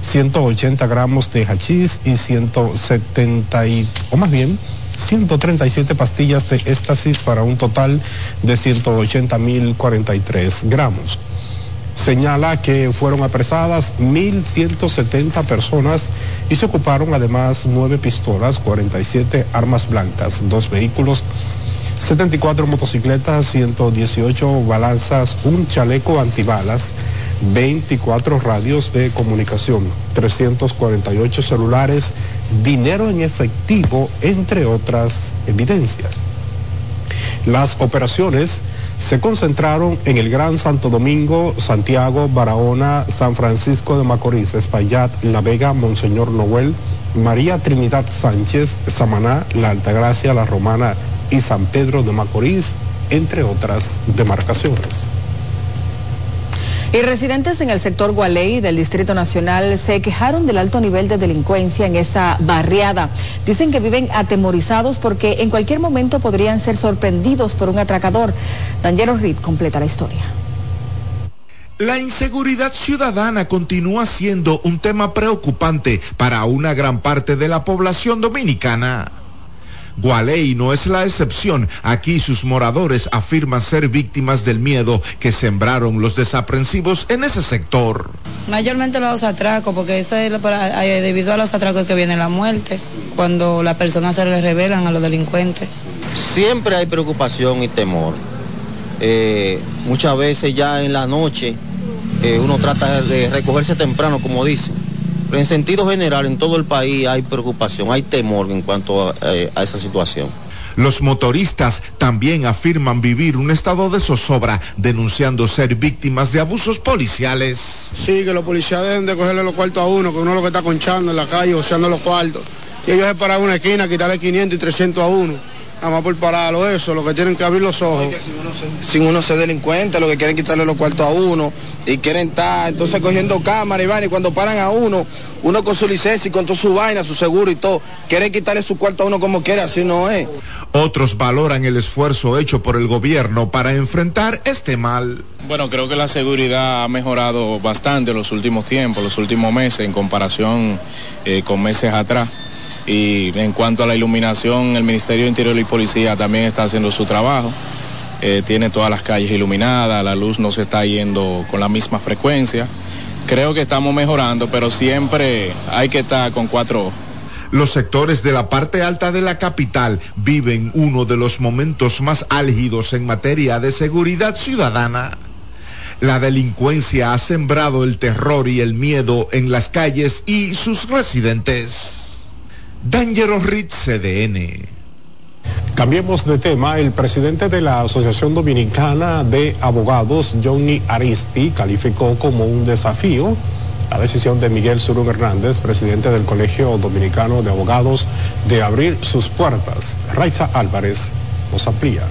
180 gramos de hachís y 170, o más bien, 137 pastillas de éxtasis para un total de 180.043 gramos señala que fueron apresadas 1.170 personas y se ocuparon además nueve pistolas, 47 armas blancas, dos vehículos, 74 motocicletas, 118 balanzas, un chaleco antibalas, 24 radios de comunicación, 348 celulares, dinero en efectivo, entre otras evidencias. Las operaciones se concentraron en el Gran Santo Domingo, Santiago, Barahona, San Francisco de Macorís, Espaillat, La Vega, Monseñor Noel, María Trinidad Sánchez, Samaná, La Altagracia, La Romana y San Pedro de Macorís, entre otras demarcaciones. Y residentes en el sector Gualey del Distrito Nacional se quejaron del alto nivel de delincuencia en esa barriada. Dicen que viven atemorizados porque en cualquier momento podrían ser sorprendidos por un atracador. Daniel Reed completa la historia. La inseguridad ciudadana continúa siendo un tema preocupante para una gran parte de la población dominicana. Gualey no es la excepción. Aquí sus moradores afirman ser víctimas del miedo que sembraron los desaprensivos en ese sector. Mayormente los atracos, porque eso es debido a los atracos que viene la muerte, cuando las personas se les revelan a los delincuentes. Siempre hay preocupación y temor. Eh, muchas veces ya en la noche eh, uno trata de recogerse temprano, como dice pero en sentido general, en todo el país hay preocupación, hay temor en cuanto a, eh, esa situación. Los motoristas también afirman vivir un estado de zozobra, denunciando ser víctimas de abusos policiales. Sí, que los policías deben de cogerle los cuartos a uno, que uno es lo que está conchando en la calle, oseando los cuartos. Y ellos se paran una esquina, quitarle 500 y 300 a uno nada más por pararlo eso, lo que tienen que abrir los ojos. sin uno ser delincuente, lo que quieren quitarle los cuartos a uno y quieren estar entonces cogiendo cámara y van y cuando paran a uno, uno con su licencia y con toda su vaina, su seguro y todo, quieren quitarle su cuarto a uno como quiera, así no es. Otros valoran el esfuerzo hecho por el gobierno para enfrentar este mal. Bueno, creo que la seguridad ha mejorado bastante en los últimos tiempos, los últimos meses, en comparación eh, con meses atrás. Y en cuanto a la iluminación, el Ministerio de Interior y Policía también está haciendo su trabajo. Eh, tiene todas las calles iluminadas, la luz no se está yendo con la misma frecuencia. Creo que estamos mejorando, pero siempre hay que estar con cuatro ojos. Los sectores de la parte alta de la capital viven uno de los momentos más álgidos en materia de seguridad ciudadana. La delincuencia ha sembrado el terror y el miedo en las calles y sus residentes. Dangerous Ritz CDN. Cambiemos de tema. El presidente de la Asociación Dominicana de Abogados, Johnny Aristi, calificó como un desafío la decisión de Miguel Surún Hernández, presidente del Colegio Dominicano de Abogados, de abrir sus puertas. Raiza Álvarez nos amplía.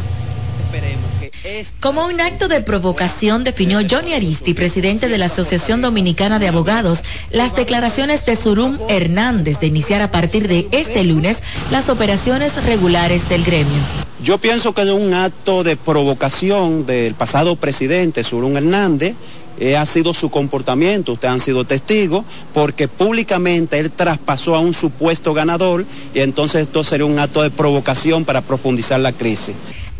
Como un acto de provocación definió Johnny Aristi, presidente de la Asociación Dominicana de Abogados, las declaraciones de Surum Hernández de iniciar a partir de este lunes las operaciones regulares del gremio. Yo pienso que es un acto de provocación del pasado presidente Surum Hernández eh, ha sido su comportamiento, ustedes han sido testigos, porque públicamente él traspasó a un supuesto ganador y entonces esto sería un acto de provocación para profundizar la crisis.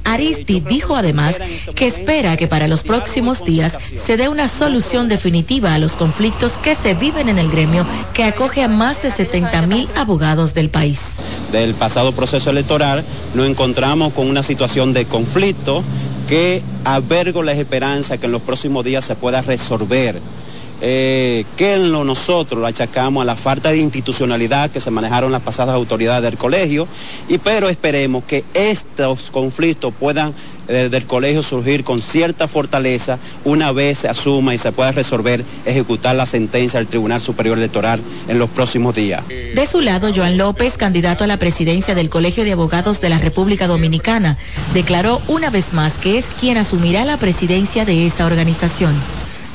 Aristi dijo además que espera que para los próximos días se dé una solución definitiva a los conflictos que se viven en el gremio que acoge a más de 70 mil abogados del país. Del pasado proceso electoral nos encontramos con una situación de conflicto que albergo la esperanza que en los próximos días se pueda resolver. Eh, que nosotros lo achacamos a la falta de institucionalidad que se manejaron las pasadas autoridades del colegio, y pero esperemos que estos conflictos puedan eh, del colegio surgir con cierta fortaleza una vez se asuma y se pueda resolver, ejecutar la sentencia del Tribunal Superior Electoral en los próximos días. De su lado, Joan López, candidato a la presidencia del Colegio de Abogados de la República Dominicana, declaró una vez más que es quien asumirá la presidencia de esa organización.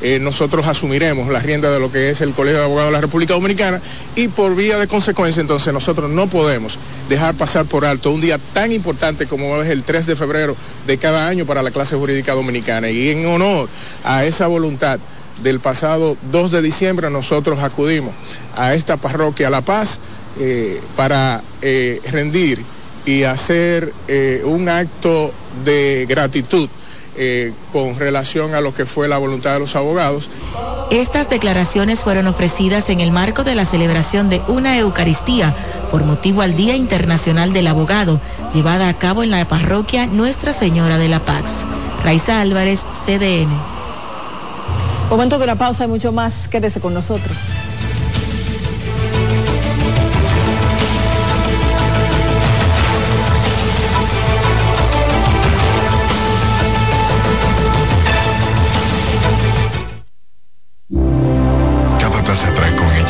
Eh, nosotros asumiremos la rienda de lo que es el Colegio de Abogados de la República Dominicana y por vía de consecuencia entonces nosotros no podemos dejar pasar por alto un día tan importante como es el 3 de febrero de cada año para la clase jurídica dominicana. Y en honor a esa voluntad del pasado 2 de diciembre nosotros acudimos a esta parroquia La Paz eh, para eh, rendir y hacer un acto de gratitud eh, con relación a lo que fue la voluntad de los abogados. Estas declaraciones fueron ofrecidas en el marco de la celebración de una Eucaristía por motivo al Día Internacional del Abogado, llevada a cabo en la parroquia Nuestra Señora de la Paz. Raiza Álvarez, CDN. Momento de una pausa y mucho más. Quédese con nosotros.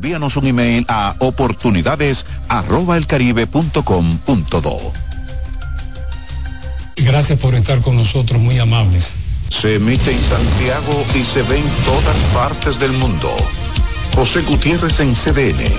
Envíanos un email a oportunidades@elcaribe.com.do. Gracias por estar con nosotros, muy amables. Se emite en Santiago y se ve en todas partes del mundo. José Gutiérrez en CDN.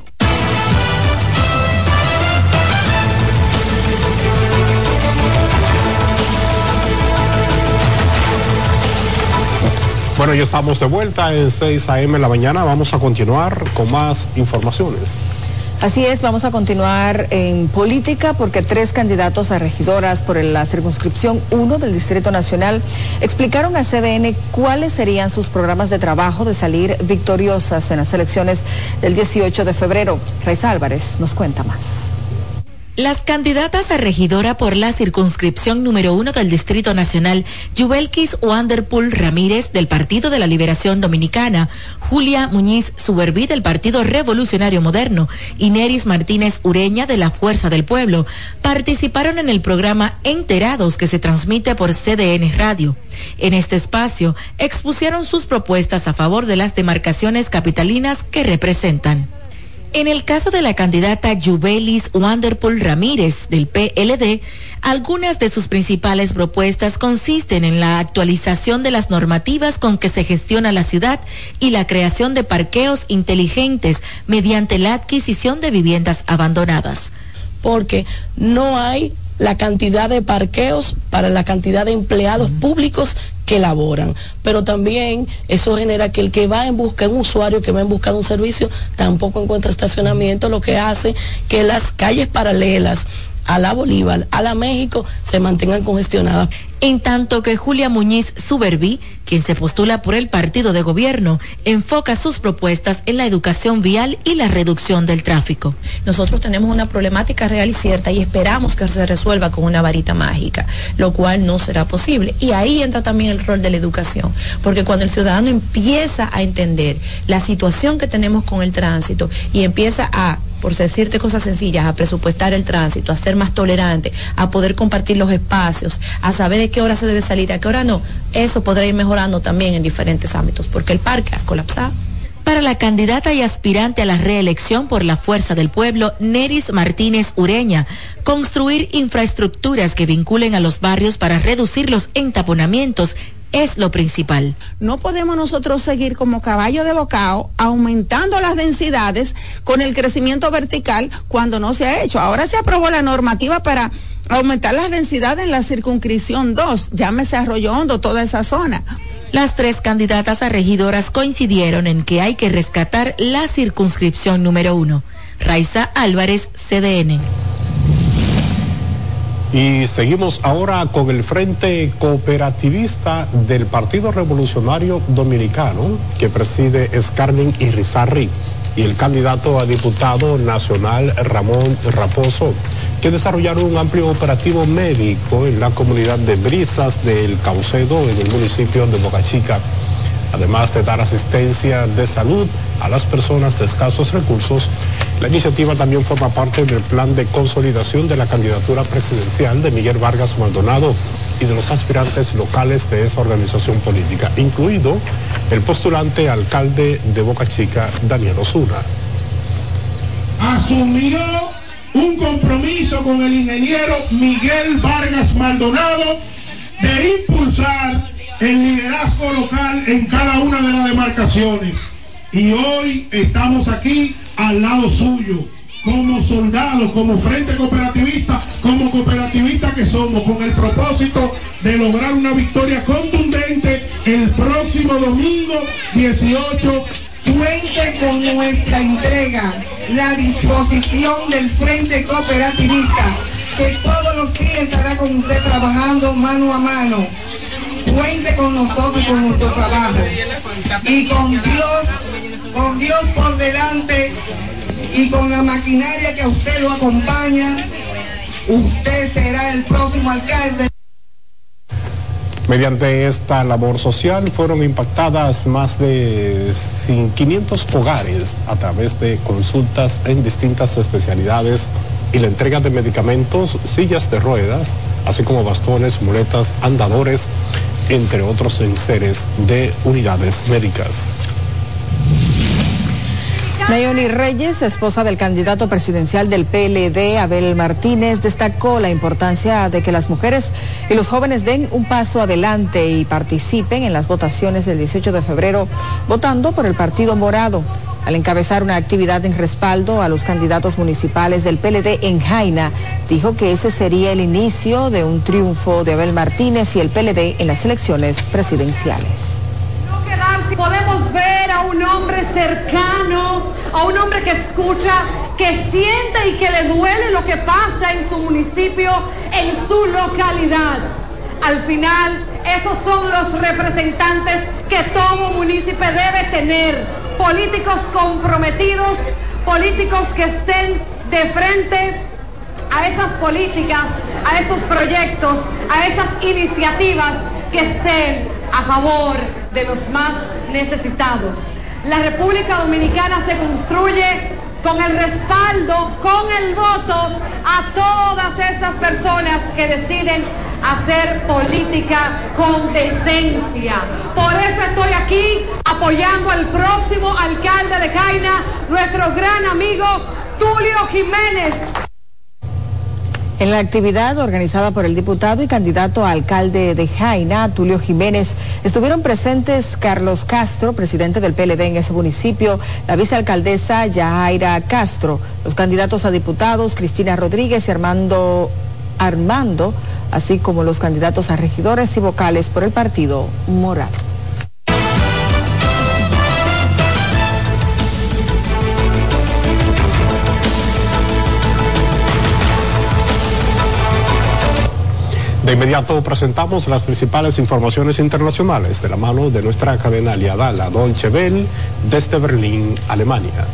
Bueno, ya estamos de vuelta en 6 a.m. la mañana. Vamos a continuar con más informaciones. Así es, vamos a continuar en política porque tres candidatos a regidoras por la circunscripción 1 del Distrito Nacional explicaron a CDN cuáles serían sus programas de trabajo de salir victoriosas en las elecciones del 18 de febrero. Raiza Álvarez nos cuenta más. Las candidatas a regidora por la circunscripción número uno del Distrito Nacional, Yubelkis Wanderpool Ramírez del Partido de la Liberación Dominicana, Julia Muñiz Suberví del Partido Revolucionario Moderno y Neris Martínez Ureña de la Fuerza del Pueblo, participaron en el programa Enterados que se transmite por CDN Radio. En este espacio expusieron sus propuestas a favor de las demarcaciones capitalinas que representan. En el caso de la candidata Jubelis Wanderpool Ramírez del PLD, algunas de sus principales propuestas consisten en la actualización de las normativas con que se gestiona la ciudad y la creación de parqueos inteligentes mediante la adquisición de viviendas abandonadas. Porque no hay la cantidad de parqueos para la cantidad de empleados públicos que laboran. Pero también eso genera que el que va en busca, un usuario que va en busca de un servicio, tampoco encuentra estacionamiento, lo que hace que las calles paralelas a la Bolívar, a la México, se mantengan congestionadas. En tanto que Julia Muñiz Suberví, quien se postula por el partido de gobierno, enfoca sus propuestas en la educación vial y la reducción del tráfico. Nosotros tenemos una problemática real y cierta y esperamos que se resuelva con una varita mágica, lo cual no será posible. Y ahí entra también el rol de la educación, porque cuando el ciudadano empieza a entender la situación que tenemos con el tránsito y empieza a por decirte cosas sencillas, a presupuestar el tránsito, a ser más tolerante, a poder compartir los espacios, a saber qué hora se debe salir, a qué hora no, eso podrá ir mejorando también en diferentes ámbitos, porque el parque ha colapsado. Para la candidata y aspirante a la reelección por la Fuerza del Pueblo, Neris Martínez Ureña, construir infraestructuras que vinculen a los barrios para reducir los entaponamientos es lo principal. No podemos nosotros seguir como caballo de bocao aumentando las densidades con el crecimiento vertical cuando no se ha hecho. Ahora se aprobó la normativa para aumentar las densidades en la circunscripción 2, llámese Arroyo Hondo, toda esa zona. Las tres candidatas a regidoras coincidieron en que hay que rescatar la circunscripción número uno. Raiza Álvarez, CDN. Y seguimos ahora con el Frente Cooperativista del Partido Revolucionario Dominicano, que preside Scarlin Irizarry, y el candidato a diputado nacional Ramón Raposo, que desarrollaron un amplio operativo médico en la comunidad de Brisas del Caucedo, en el municipio de Boca Chica además de dar asistencia de salud a las personas de escasos recursos. La iniciativa también forma parte del plan de consolidación de la candidatura presidencial de Miguel Vargas Maldonado y de los aspirantes locales de esa organización política, incluido el postulante alcalde de Boca Chica, Daniel Osuna. Asumió un compromiso con el ingeniero Miguel Vargas Maldonado de impulsar el liderazgo local en cada una de las demarcaciones. Y hoy estamos aquí al lado suyo, como soldados, como frente cooperativista, como cooperativista que somos, con el propósito de lograr una victoria contundente el próximo domingo 18 cuente con nuestra entrega, la disposición del Frente Cooperativista, que todos los días estará con usted trabajando mano a mano cuente con nosotros con nuestro trabajo. Y con Dios, con Dios por delante y con la maquinaria que a usted lo acompaña, usted será el próximo alcalde. Mediante esta labor social fueron impactadas más de 500 hogares a través de consultas en distintas especialidades y la entrega de medicamentos, sillas de ruedas, así como bastones, muletas, andadores, entre otros enseres de unidades médicas. Nayoni Reyes, esposa del candidato presidencial del PLD, Abel Martínez, destacó la importancia de que las mujeres y los jóvenes den un paso adelante y participen en las votaciones del 18 de febrero, votando por el Partido Morado. Al encabezar una actividad en respaldo a los candidatos municipales del PLD en Jaina, dijo que ese sería el inicio de un triunfo de Abel Martínez y el PLD en las elecciones presidenciales podemos ver a un hombre cercano, a un hombre que escucha, que siente y que le duele lo que pasa en su municipio, en su localidad. Al final, esos son los representantes que todo municipio debe tener. Políticos comprometidos, políticos que estén de frente a esas políticas, a esos proyectos, a esas iniciativas que estén a favor de los más necesitados. La República Dominicana se construye con el respaldo, con el voto a todas esas personas que deciden hacer política con decencia. Por eso estoy aquí apoyando al próximo alcalde de Caina, nuestro gran amigo Tulio Jiménez. En la actividad organizada por el diputado y candidato a alcalde de Jaina, Tulio Jiménez, estuvieron presentes Carlos Castro, presidente del PLD en ese municipio, la vicealcaldesa Yahaira Castro, los candidatos a diputados Cristina Rodríguez y Armando Armando, así como los candidatos a regidores y vocales por el partido Morado. De inmediato presentamos las principales informaciones internacionales de la mano de nuestra cadena aliada, la Dolce Welle, desde Berlín, Alemania.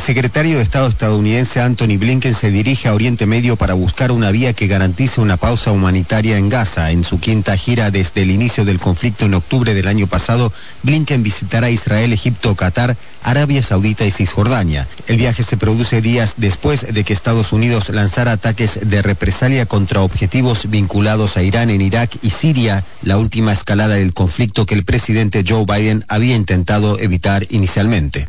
El secretario de Estado estadounidense Anthony Blinken se dirige a Oriente Medio para buscar una vía que garantice una pausa humanitaria en Gaza. En su quinta gira desde el inicio del conflicto en octubre del año pasado, Blinken visitará Israel, Egipto, Qatar, Arabia Saudita y Cisjordania. El viaje se produce días después de que Estados Unidos lanzara ataques de represalia contra objetivos vinculados a Irán en Irak y Siria, la última escalada del conflicto que el presidente Joe Biden había intentado evitar inicialmente.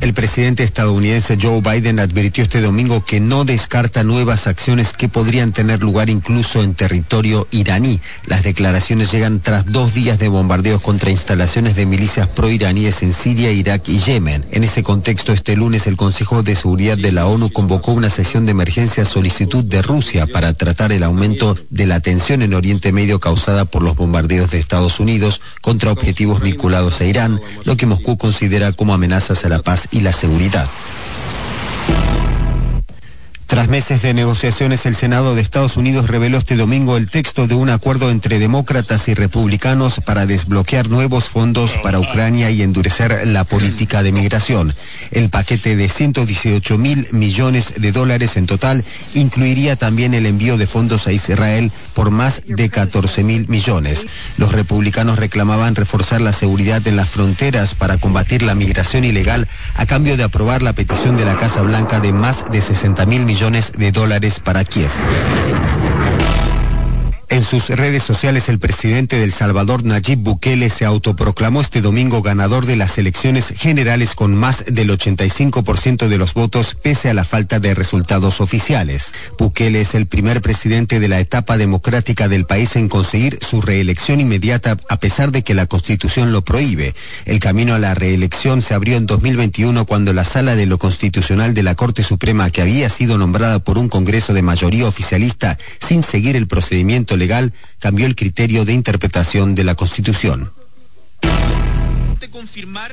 El presidente estadounidense Joe Biden advirtió este domingo que no descarta nuevas acciones que podrían tener lugar incluso en territorio iraní. Las declaraciones llegan tras dos días de bombardeos contra instalaciones de milicias proiraníes en Siria, Irak y Yemen. En ese contexto, este lunes el Consejo de Seguridad de la ONU convocó una sesión de emergencia a solicitud de Rusia para tratar el aumento de la tensión en Oriente Medio causada por los bombardeos de Estados Unidos contra objetivos vinculados a Irán, lo que Moscú considera como amenazas a la paz y la seguridad. Tras meses de negociaciones, el Senado de Estados Unidos reveló este domingo el texto de un acuerdo entre demócratas y republicanos para desbloquear nuevos fondos para Ucrania y endurecer la política de migración. El paquete de 118 mil millones de dólares en total incluiría también el envío de fondos a Israel por más de 14 mil millones. Los republicanos reclamaban reforzar la seguridad en las fronteras para combatir la migración ilegal a cambio de aprobar la petición de la Casa Blanca de más de 60 mil millones de dólares para Kiev. En sus redes sociales, el presidente del Salvador, Nayib Bukele, se autoproclamó este domingo ganador de las elecciones generales con más del 85% de los votos, pese a la falta de resultados oficiales. Bukele es el primer presidente de la etapa democrática del país en conseguir su reelección inmediata, a pesar de que la Constitución lo prohíbe. El camino a la reelección se abrió en 2021 cuando la Sala de lo Constitucional de la Corte Suprema, que había sido nombrada por un Congreso de mayoría oficialista sin seguir el procedimiento legal cambió el criterio de interpretación de la Constitución.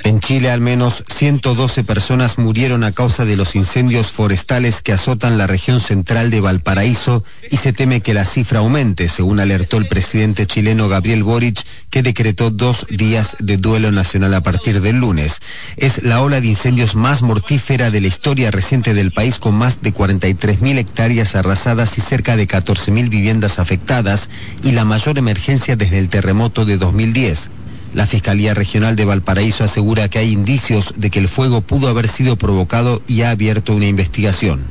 En Chile al menos 112 personas murieron a causa de los incendios forestales que azotan la región central de Valparaíso y se teme que la cifra aumente, según alertó el presidente chileno Gabriel Boric, que decretó dos días de duelo nacional a partir del lunes. Es la ola de incendios más mortífera de la historia reciente del país con más de 43.000 hectáreas arrasadas y cerca de 14.000 viviendas afectadas y la mayor emergencia desde el terremoto de 2010. La Fiscalía Regional de Valparaíso asegura que hay indicios de que el fuego pudo haber sido provocado y ha abierto una investigación.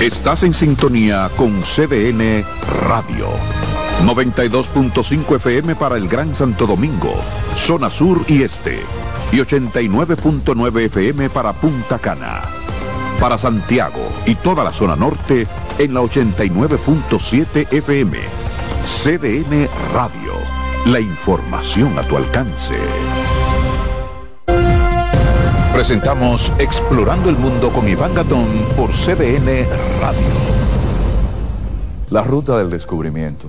Estás en sintonía con CDN Radio. 92.5 FM para el Gran Santo Domingo, zona sur y este. Y 89.9 FM para Punta Cana. Para Santiago y toda la zona norte en la 89.7 FM. CDN Radio. La información a tu alcance. Presentamos Explorando el Mundo con Iván Gatón por CDN Radio. La ruta del descubrimiento.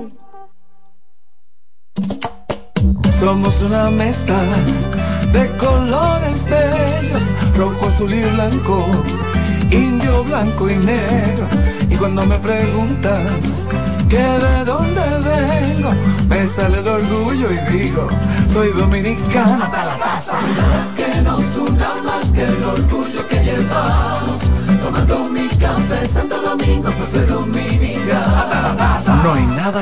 Somos una mezcla de colores bellos, rojo, azul y blanco, indio, blanco y negro. Y cuando me preguntan que de dónde vengo, me sale el orgullo y digo, soy dominicano hasta la taza. Que nos una más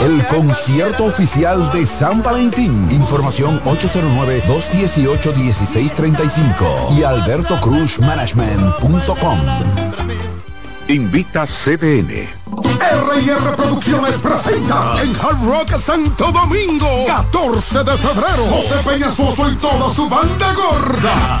El concierto oficial de San Valentín. Información 809-218-1635 y albertocruzmanagement.com. Invita CDN. R&R Producciones presenta en Hard Rock Santo Domingo 14 de febrero José Peñasoso y toda su banda gorda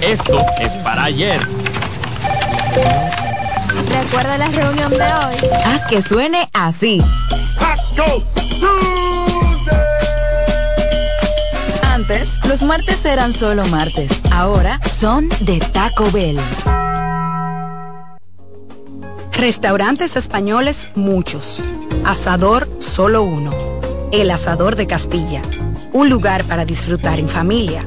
Esto es para ayer. Recuerda la reunión de hoy. Haz que suene así. Antes, los martes eran solo martes. Ahora son de Taco Bell. Restaurantes españoles muchos. Asador solo uno. El Asador de Castilla. Un lugar para disfrutar en familia,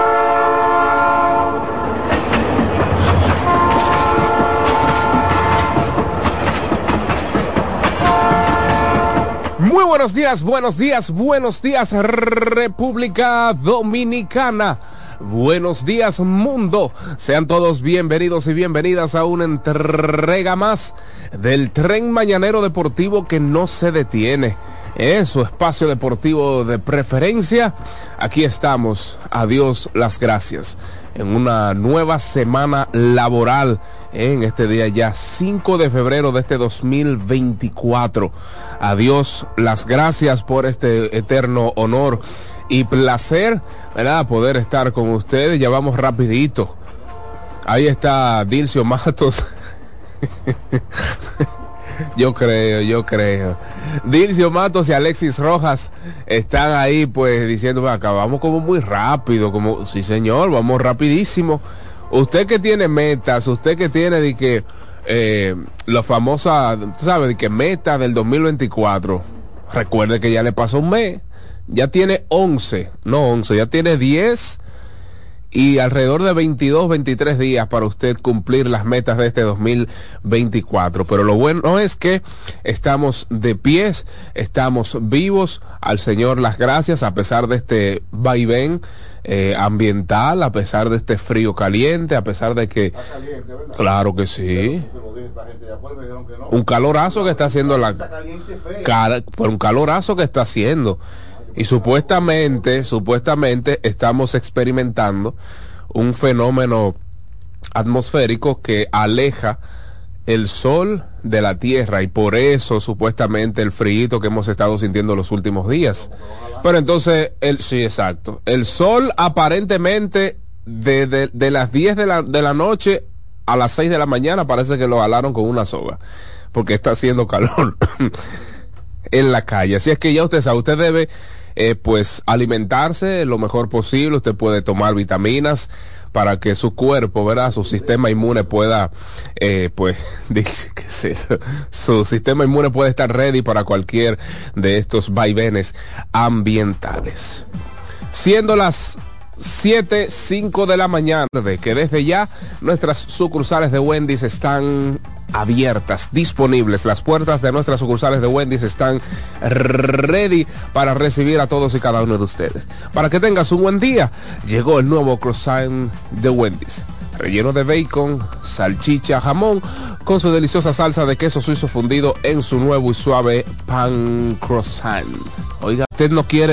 Muy buenos días, buenos días, buenos días República Dominicana. Buenos días mundo. Sean todos bienvenidos y bienvenidas a una entrega más del tren mañanero deportivo que no se detiene. Es su espacio deportivo de preferencia. Aquí estamos. Adiós las gracias. En una nueva semana laboral en este día ya 5 de febrero de este 2024. Adiós las gracias por este eterno honor y placer, ¿verdad? Poder estar con ustedes. Ya vamos rapidito. Ahí está Dilcio Matos. [LAUGHS] yo creo, yo creo. Dilcio Matos y Alexis Rojas están ahí pues diciendo, acabamos como muy rápido, como, sí señor, vamos rapidísimo. Usted que tiene metas, usted que tiene de que eh, la famosa, tú sabes, de que meta del 2024, recuerde que ya le pasó un mes, ya tiene 11, no 11, ya tiene 10 y alrededor de 22, 23 días para usted cumplir las metas de este 2024. Pero lo bueno es que estamos de pies, estamos vivos, al Señor las gracias a pesar de este vaivén eh, ambiental, a pesar de este frío caliente, a pesar de que... claro que sí. Un calorazo que está haciendo la... Cara, por un calorazo que está haciendo. Y supuestamente, supuestamente estamos experimentando un fenómeno atmosférico que aleja el sol de la tierra y por eso supuestamente el frío que hemos estado sintiendo los últimos días. Pero entonces, el, sí, exacto. El sol aparentemente de, de, de las 10 de la, de la noche a las 6 de la mañana parece que lo alaron con una soga, porque está haciendo calor [LAUGHS] en la calle. Así es que ya usted sabe, usted debe eh, pues alimentarse lo mejor posible, usted puede tomar vitaminas para que su cuerpo, ¿verdad? Su sistema inmune pueda, eh, pues, [LAUGHS] dice que su sistema inmune puede estar ready para cualquier de estos vaivenes ambientales. Siendo las 7, 5 de la mañana, de que desde ya nuestras sucursales de Wendy's están abiertas, disponibles. Las puertas de nuestras sucursales de Wendy's están ready para recibir a todos y cada uno de ustedes. Para que tengas un buen día, llegó el nuevo croissant de Wendy's. Relleno de bacon, salchicha, jamón, con su deliciosa salsa de queso suizo fundido en su nuevo y suave pan croissant. Oiga, usted no quiere